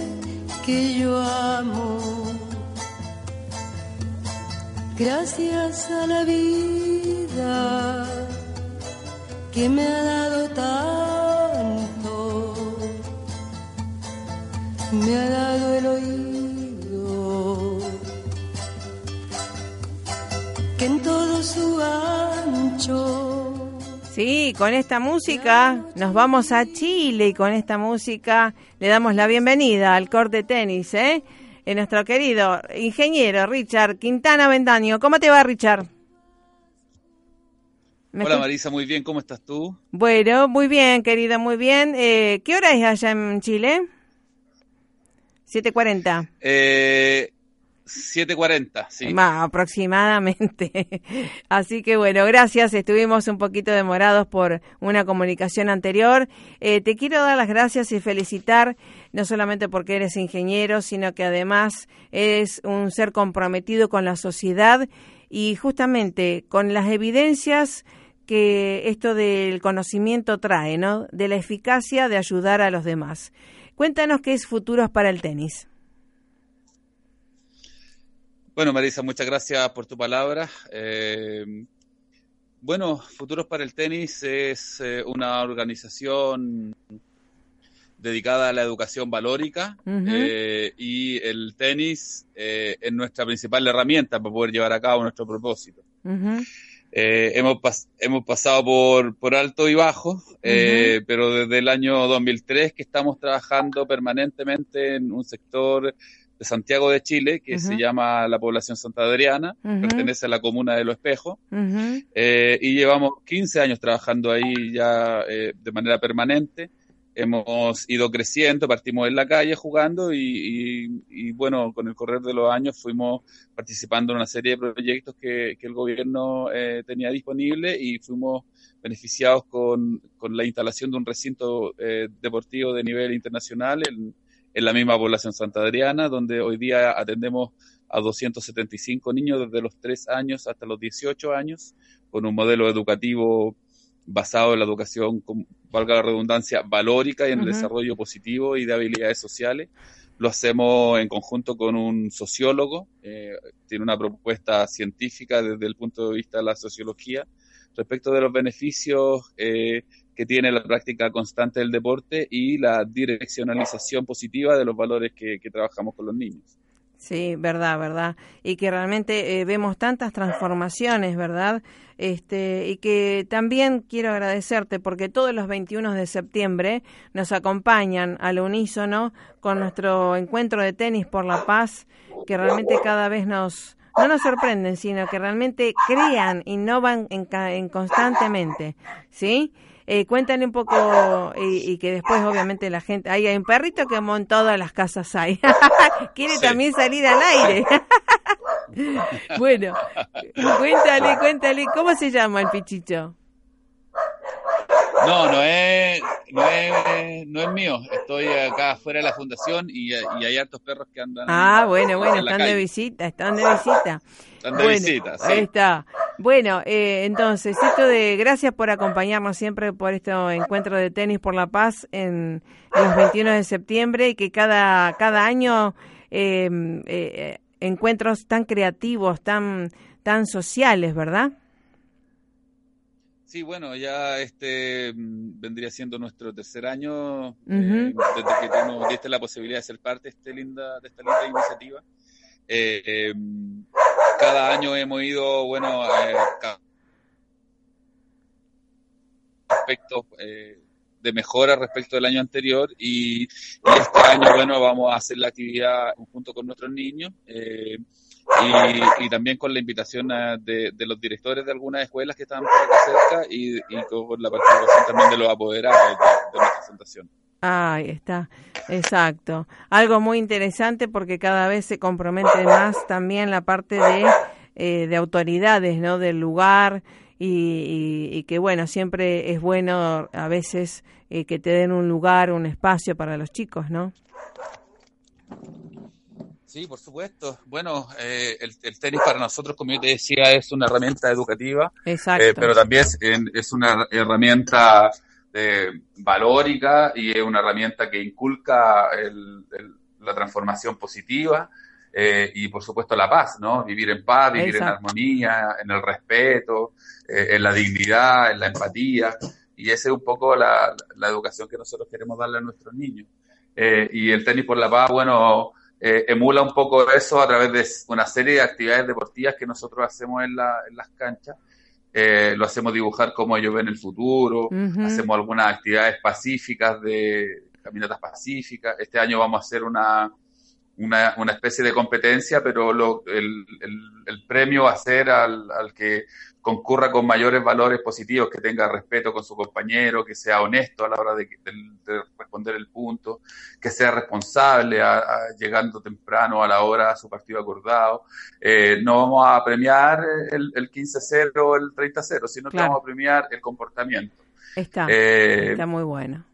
que yo amo. Gracias a la vida que me ha dado tanto, me ha dado el oído, que en todo su ancho Sí, con esta música nos vamos a Chile y con esta música le damos la bienvenida al corte tenis, ¿eh? En nuestro querido ingeniero Richard Quintana Vendaño. ¿Cómo te va, Richard? Hola Marisa, muy bien, ¿cómo estás tú? Bueno, muy bien, querido, muy bien. Eh, ¿Qué hora es allá en Chile? 7.40. Eh, 7.40, sí. aproximadamente. Así que bueno, gracias. Estuvimos un poquito demorados por una comunicación anterior. Eh, te quiero dar las gracias y felicitar, no solamente porque eres ingeniero, sino que además eres un ser comprometido con la sociedad y justamente con las evidencias que esto del conocimiento trae, ¿no? De la eficacia de ayudar a los demás. Cuéntanos qué es Futuros para el Tenis. Bueno, Marisa, muchas gracias por tu palabra. Eh, bueno, Futuros para el Tenis es eh, una organización dedicada a la educación valórica eh, y el tenis es nuestra principal herramienta para poder llevar a cabo nuestro propósito. hemos, hemos pasado por, por alto y bajo, pero desde el año 2003 que estamos trabajando permanentemente en un sector de Santiago de Chile, que se llama la población Santa Adriana, pertenece a la comuna de Lo Espejo, eh, y llevamos 15 años trabajando ahí ya eh, de manera permanente. hemos ido creciendo, partimos en la calle jugando y, bueno, con el correr de los años fuimos participando en una serie de proyectos que, el gobierno eh, tenía disponible y fuimos beneficiados con, la instalación de un recinto eh, deportivo de nivel internacional en, en la misma población Santa Adriana, donde hoy día atendemos a 275 niños desde los 3 años hasta los 18 años, con un modelo educativo basado en la educación, valga la redundancia, valórica y en el desarrollo positivo y de habilidades sociales. Lo hacemos en conjunto con un sociólogo, eh, tiene una propuesta científica desde el punto de vista de la sociología respecto de los beneficios eh, que tiene la práctica constante del deporte y la direccionalización positiva de los valores que trabajamos con los niños. Sí, verdad, verdad. Y que realmente eh, vemos tantas transformaciones, ¿verdad? Este, y que también quiero agradecerte porque todos los 21 de septiembre nos acompañan al unísono con nuestro encuentro de tenis por la paz, que realmente cada vez nos, no nos sorprenden, sino que realmente crean, innovan en, en constantemente, ¿sí? Eh, cuéntale un poco y, que después obviamente la gente, ahí hay un perrito que en todas las casas hay, quiere también salir al aire. bueno, cuéntale, cuéntale, ¿cómo se llama el pichicho? No, no es, no es, no es mío. Estoy acá afuera de la fundación y, y hay hartos perros que andan. Ah, bueno, bueno, están de visita, están de visita. Están de visita, sí. Ahí está. Bueno, eh, entonces, esto de gracias por acompañarnos siempre por este encuentro de tenis por la paz en, los 21 de septiembre y que cada, cada año em, eh, encuentros tan creativos, tan, tan sociales, ¿verdad? Sí, bueno, ya este mm, vendría siendo nuestro tercer año eh, desde que tú nos diste la posibilidad de ser parte de, este linda, de esta linda iniciativa. Eh, em, cada año hemos ido, bueno, eh, aspectos eh, de mejora respecto del año anterior y, este año, bueno, vamos a hacer la actividad junto con nuestros niños. Y, también con la invitación de, los directores de algunas escuelas que están por acá cerca y, con la participación también de los apoderados de, nuestra presentación. Ahí está, exacto. Algo muy interesante porque cada vez se compromete más también la parte de, eh, de autoridades, ¿no? Del lugar y, y, que, bueno, siempre es bueno a veces eh, que te den un lugar, un espacio para los chicos, ¿no? Sí, por supuesto. Bueno, eh, el, tenis para nosotros, como yo te decía, es una herramienta educativa, Exacto. Eh, pero también es, una herramienta eh, valórica y es una herramienta que inculca la transformación positiva y, por supuesto, la paz, ¿no? Vivir en paz, vivir en armonía, en el respeto, en la dignidad, en la empatía. Y esa es un poco la, la, educación que nosotros queremos darle a nuestros niños. y el tenis por la paz, bueno eh, emula un poco eso a través de una serie de actividades deportivas que nosotros hacemos en, las canchas. Eh, lo hacemos dibujar cómo ellos ven el futuro, hacemos algunas actividades pacíficas de caminatas pacíficas. Este año vamos a hacer una, una, una especie de competencia, pero lo, el, el, premio va a ser al, al que concurra con mayores valores positivos, que tenga respeto con su compañero, que sea honesto a la hora de, responder el punto, que sea responsable llegando temprano a la hora a su partido acordado. Eh, no vamos a premiar el, el 15-0 o el 30-0, sino que vamos a premiar el comportamiento. Está, eh, está muy bueno.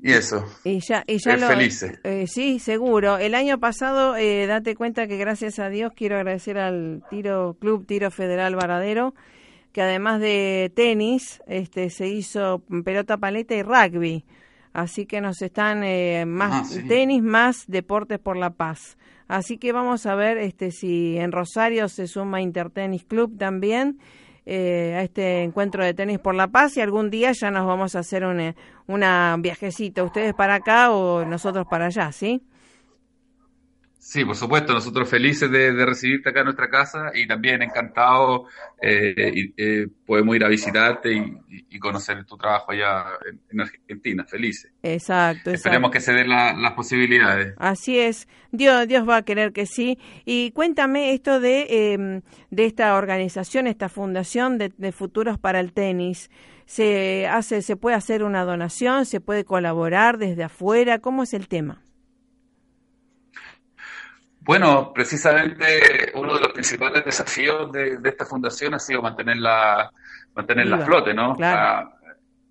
Y eso. Y ya, y ya felices. Eh, sí, seguro. El año pasado, eh, date cuenta que gracias a Dios quiero agradecer al Tiro Club Tiro Federal Varadero, que además de tenis, este, se hizo pelota paleta y rugby. Así que nos están eh, más ah, tenis, más deportes por la paz. Así que vamos a ver este, si en Rosario se suma Intertenis Club también eh, a este encuentro de tenis por la paz y algún día ya nos vamos a hacer un una viajecito, ustedes para acá o nosotros para allá, ¿sí? Sí, por supuesto, nosotros felices de, recibirte acá en nuestra casa y también encantados, eh, eh, podemos ir a visitarte y, conocer tu trabajo allá en, Argentina, felices. Exacto, Esperemos que se den las posibilidades. Así es, Dios, Dios va a querer que sí. Y cuéntame esto de, em, de esta organización, esta fundación de, de futuros para el tenis. ¿Se, hace, ¿Se puede hacer una donación? ¿Se puede colaborar desde afuera? ¿Cómo es el tema? Bueno, precisamente uno de los principales desafíos de, esta fundación ha sido mantenerla, mantenerla flote, ¿no? Ah,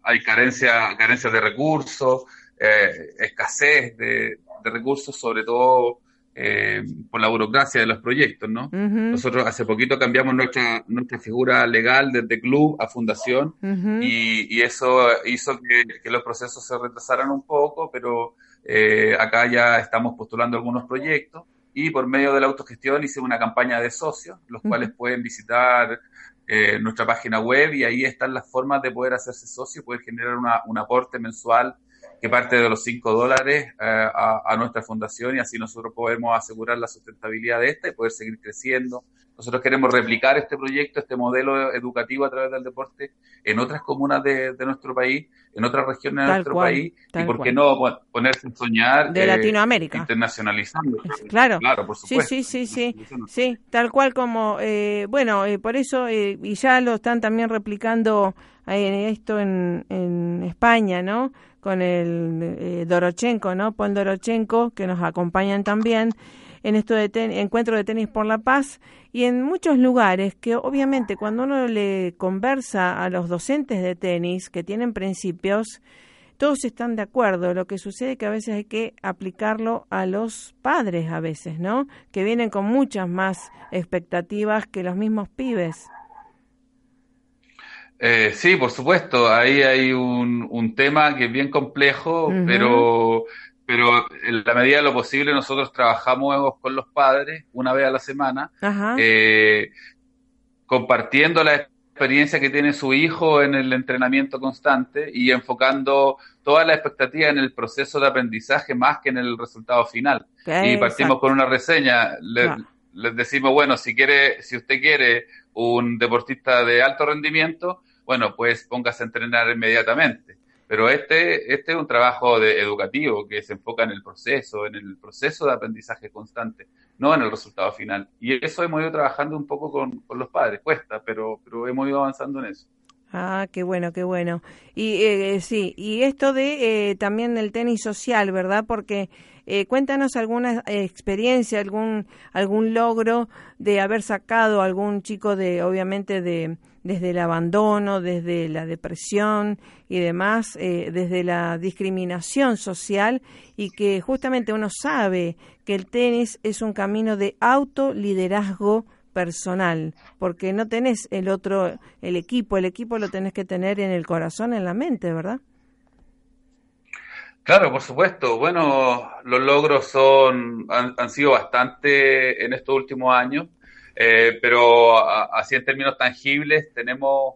hay carencia, carencia de recursos, eh, escasez de, recursos, sobre todo eh, por la burocracia de los proyectos, ¿no? Nosotros hace poquito cambiamos nuestra, nuestra figura legal desde club a fundación y, eso hizo que, los procesos se retrasaran un poco, pero eh, acá ya estamos postulando algunos proyectos y por medio de la autogestión hice una campaña de socios, los cuales pueden visitar eh, nuestra página web y ahí están las formas de poder hacerse socio, poder generar un aporte mensual que parte de los 5 dólares eh, a, nuestra fundación y así nosotros podemos asegurar la sustentabilidad de esta y poder seguir creciendo. Nosotros queremos replicar este proyecto, este modelo educativo a través del deporte en otras comunas de, nuestro país, en otras regiones de nuestro país y por qué no ponerse a soñar de eh, Latinoamérica internacionalizando. Claro, claro, por supuesto. Sí, sí, sí, sí, sí, tal cual como, eh, bueno, por eso, y ya lo están también replicando esto en, en España, ¿no? con el eh, Dorochenko, ¿no? Paul Dorochenko, que nos acompañan también en esto de encuentro de tenis por la paz y en muchos lugares que obviamente cuando uno le conversa a los docentes de tenis que tienen principios, todos están de acuerdo. Lo que sucede es que a veces hay que aplicarlo a los padres a veces, ¿no? Que vienen con muchas más expectativas que los mismos pibes. Eh, sí, por supuesto. Ahí hay un, un tema que es bien complejo, pero, pero en la medida de lo posible nosotros trabajamos con los padres una vez a la semana, eh, compartiendo la experiencia que tiene su hijo en el entrenamiento constante y enfocando toda la expectativa en el proceso de aprendizaje más que en el resultado final. y partimos con una reseña. Les decimos, bueno, si quiere, si usted quiere un deportista de alto rendimiento, bueno, pues póngase a entrenar inmediatamente. Pero este, este es un trabajo de, educativo que se enfoca en el proceso, en el proceso de aprendizaje constante, no en el resultado final. Y eso hemos ido trabajando un poco con, los padres, cuesta, pero, pero hemos ido avanzando en eso. Ah, qué bueno, qué bueno. Y eh, sí, y esto de eh, también el tenis social, ¿verdad? Porque eh, cuéntanos alguna experiencia, algún algún logro de haber sacado a algún chico de, obviamente de desde el abandono, desde la depresión y demás, eh, desde la discriminación social y que justamente uno sabe que el tenis es un camino de autoliderazgo personal, porque no tenés el otro, el equipo, el equipo lo tenés que tener en el corazón, en la mente, ¿verdad? Claro, por supuesto. Bueno, los logros son han, sido bastante en estos últimos años, eh, pero así en términos tangibles tenemos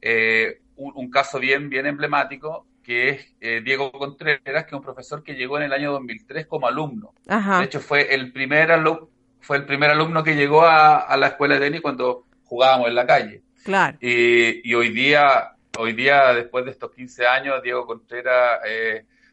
eh, un, caso bien bien emblemático que es eh, Diego Contreras, que es un profesor que llegó en el año 2003 como alumno. De hecho, fue el primer alumno, fue el primer alumno que llegó a, la escuela de tenis cuando jugábamos en la calle. Claro. Y, hoy día, hoy día, después de estos 15 años, Diego Contreras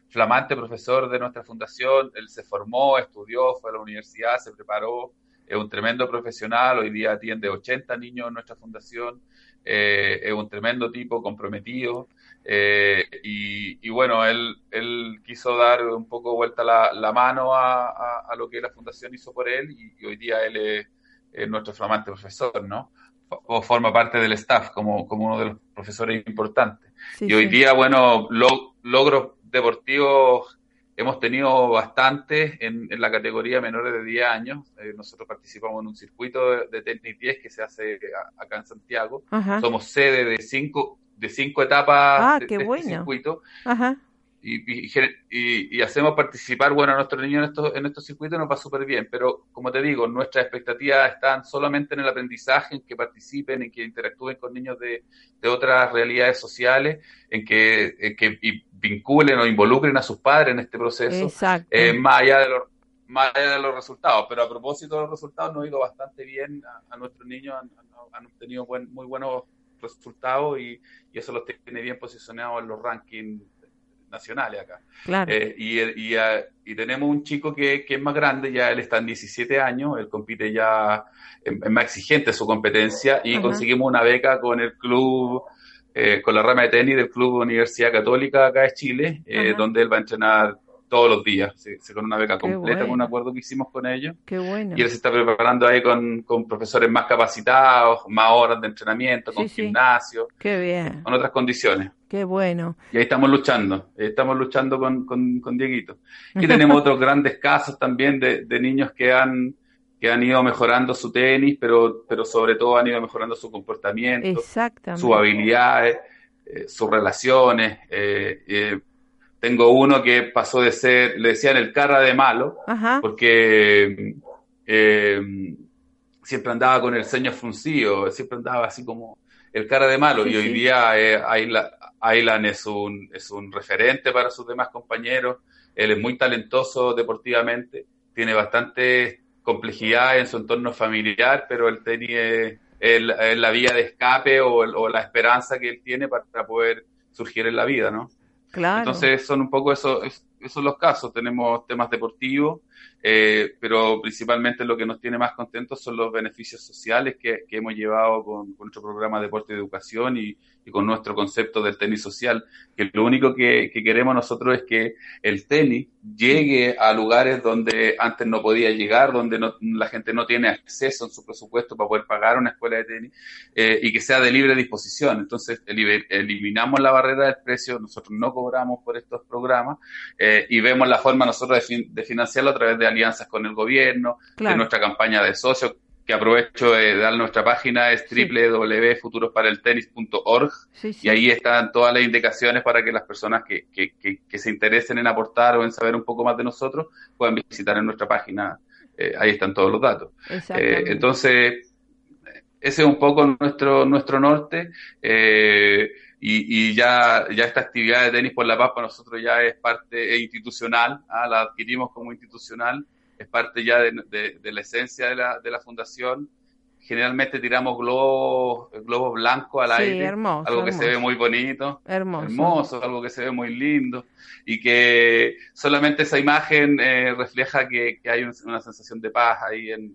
flamante profesor de nuestra fundación, él se formó, estudió, fue a la universidad, se preparó, es un tremendo profesional, hoy día atiende 80 niños en nuestra fundación, eh, es un tremendo tipo comprometido eh, y, bueno, él, él quiso dar un poco vuelta la, mano a, lo que la fundación hizo por él y, hoy día él es, nuestro flamante profesor, ¿no? O forma parte del staff como, como uno de los profesores importantes. y hoy día, bueno, lo, logros deportivos hemos tenido bastante en, la categoría menores de 10 años. Eh, nosotros participamos en un circuito de, tenis 10 que se hace acá en Santiago. Somos sede de cinco, de cinco etapas ah, de, este circuito. Ajá y, y, hacemos participar bueno a nuestros niños en estos, en estos circuitos nos va súper bien, pero como te digo, nuestras expectativas están solamente en el aprendizaje, en que participen, en que interactúen con niños de, de otras realidades sociales, en que, que vinculen o involucren a sus padres en este proceso, eh, más allá de los más allá de los resultados. Pero a propósito de los resultados, nos ha ido bastante bien. A, nuestros niños han, han obtenido muy buenos resultados y, y, eso los tiene bien posicionados en los rankings nacionales acá. Eh, y, y, y, tenemos un chico que, que, es más grande, ya él está en 17 años, él compite ya, es, más exigente su competencia y conseguimos una beca con el club, eh, con la rama de tenis del Club Universidad Católica acá de Chile, eh, donde él va a entrenar todos los días, se, con una beca completa, con un acuerdo que hicimos con ellos. Qué bueno. Y él se está preparando ahí con, con profesores más capacitados, más horas de entrenamiento, con gimnasio, Qué bien. con otras condiciones. Qué bueno. Y ahí estamos luchando, estamos luchando con, con, con Dieguito. Y tenemos otros grandes casos también de, de niños que han, que han ido mejorando su tenis, pero, pero sobre todo han ido mejorando su comportamiento, sus habilidades, eh, sus relaciones. Eh, eh, tengo uno que pasó de ser, le decían el cara de malo, porque siempre andaba con el ceño fruncido, siempre andaba así como el cara de malo. y hoy día eh, Aylan es un, es un referente para sus demás compañeros. Él es muy talentoso deportivamente, tiene bastante complejidad en su entorno familiar, pero él tenía la vía de escape o, o la esperanza que él tiene para poder surgir en la vida, ¿no? Entonces son un poco eso, esos los casos. Tenemos temas deportivos, eh, pero principalmente lo que nos tiene más contentos son los beneficios sociales que, hemos llevado con, nuestro programa Deporte y Educación y, con nuestro concepto del tenis social, que lo único que, queremos nosotros es que el tenis llegue a lugares donde antes no podía llegar, donde la gente no tiene acceso en su presupuesto para poder pagar una escuela de tenis eh, y que sea de libre disposición. Entonces eliminamos la barrera del precio, nosotros no cobramos por estos programas. Eh, y vemos la forma nosotros de, financiarlo a través de alianzas con el gobierno, de nuestra campaña de socios, que aprovecho de dar nuestra página, es www.futurosparaeltenis.org y ahí están todas las indicaciones para que las personas que, que, que, se interesen en aportar o en saber un poco más de nosotros puedan visitar en nuestra página. Eh, ahí están todos los datos. Eh, entonces, ese es un poco nuestro, nuestro norte. Eh, y, y, ya, ya esta actividad de tenis por la paz para nosotros ya es parte institucional, ¿ah? la adquirimos como institucional, es parte ya de, de, la esencia de la, de la fundación. Generalmente tiramos globos, globos blancos al aire, algo que se ve muy bonito, hermoso. hermoso, algo que se ve muy lindo y que solamente esa imagen eh, refleja que, que, hay una sensación de paz ahí en,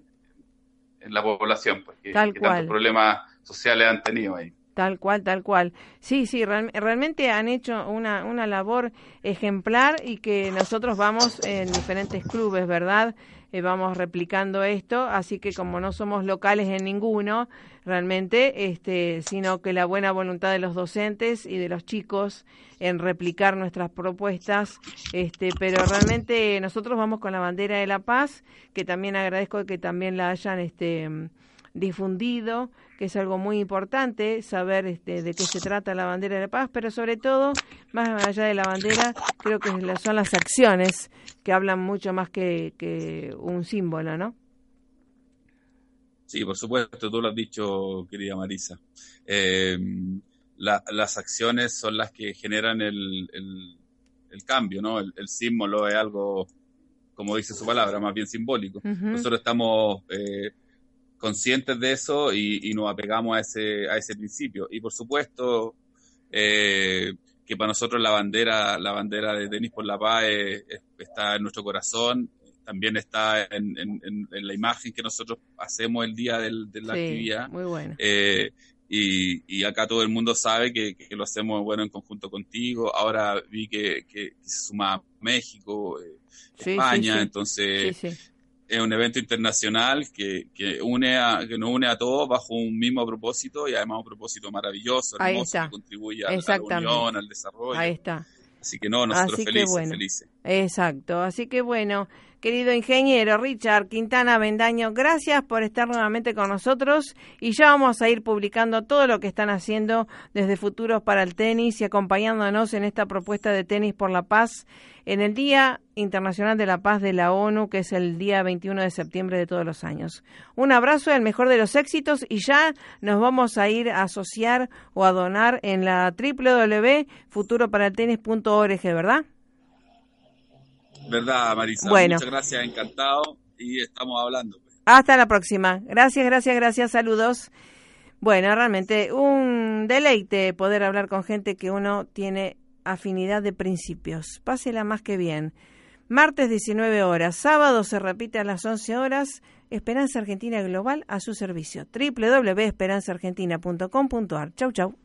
en la población, pues, que, que tantos problemas sociales han tenido ahí. Tal cual, tal cual. Sí, sí, realmente han hecho una, una labor ejemplar y que nosotros vamos en diferentes clubes, ¿verdad? Eh, vamos replicando esto, así que como no somos locales en ninguno, realmente, este, sino que la buena voluntad de los docentes y de los chicos en replicar nuestras propuestas, este, pero realmente nosotros vamos con la bandera de la paz, que también agradezco que también la hayan este, difundido que es algo muy importante, saber este, de qué se trata la bandera de la paz, pero sobre todo, más allá de la bandera, creo que son las acciones que hablan mucho más que, un símbolo, ¿no? Sí, por supuesto, tú lo has dicho, querida Marisa. Eh, las acciones son las que generan el, cambio, ¿no? El, símbolo es algo, como dice su palabra, más bien simbólico. Nosotros estamos eh, conscientes de eso y, nos apegamos a ese, a ese principio. Y por supuesto, eh, que para nosotros la bandera, la bandera de Tenis por la Paz está en nuestro corazón, también está en, la imagen que nosotros hacemos el día de la actividad. Muy bueno. Eh, y, acá todo el mundo sabe que, lo hacemos bueno en conjunto contigo. Ahora vi que, se suma México, eh, España, entonces es un evento internacional que, que, une a, que nos une a todos bajo un mismo propósito y además un propósito maravilloso, hermoso, que contribuye a, la unión, al desarrollo. Ahí está. Así que no, nosotros felices, felices. Exacto, así que bueno, querido ingeniero Richard Quintana Bendaño, gracias por estar nuevamente con nosotros y ya vamos a ir publicando todo lo que están haciendo desde Futuros para el Tenis y acompañándonos en esta propuesta de Tenis por la Paz en el Día Internacional de la Paz de la ONU, que es el día 21 de septiembre de todos los años. Un abrazo, el mejor de los éxitos y ya nos vamos a ir a asociar o a donar en la www.futuroparaltenis.org, ¿verdad? ¿Verdad, Marisa? Bueno. Muchas gracias, encantado. Y estamos hablando. pues. Hasta la próxima. Gracias, gracias, gracias. Saludos. Bueno, realmente un deleite poder hablar con gente que uno tiene afinidad de principios. Pásela más que bien. Martes 19 horas, sábado se repite a las 11 horas. Esperanza Argentina Global a su servicio. www.esperanzaargentina.com.ar. Chau, chau.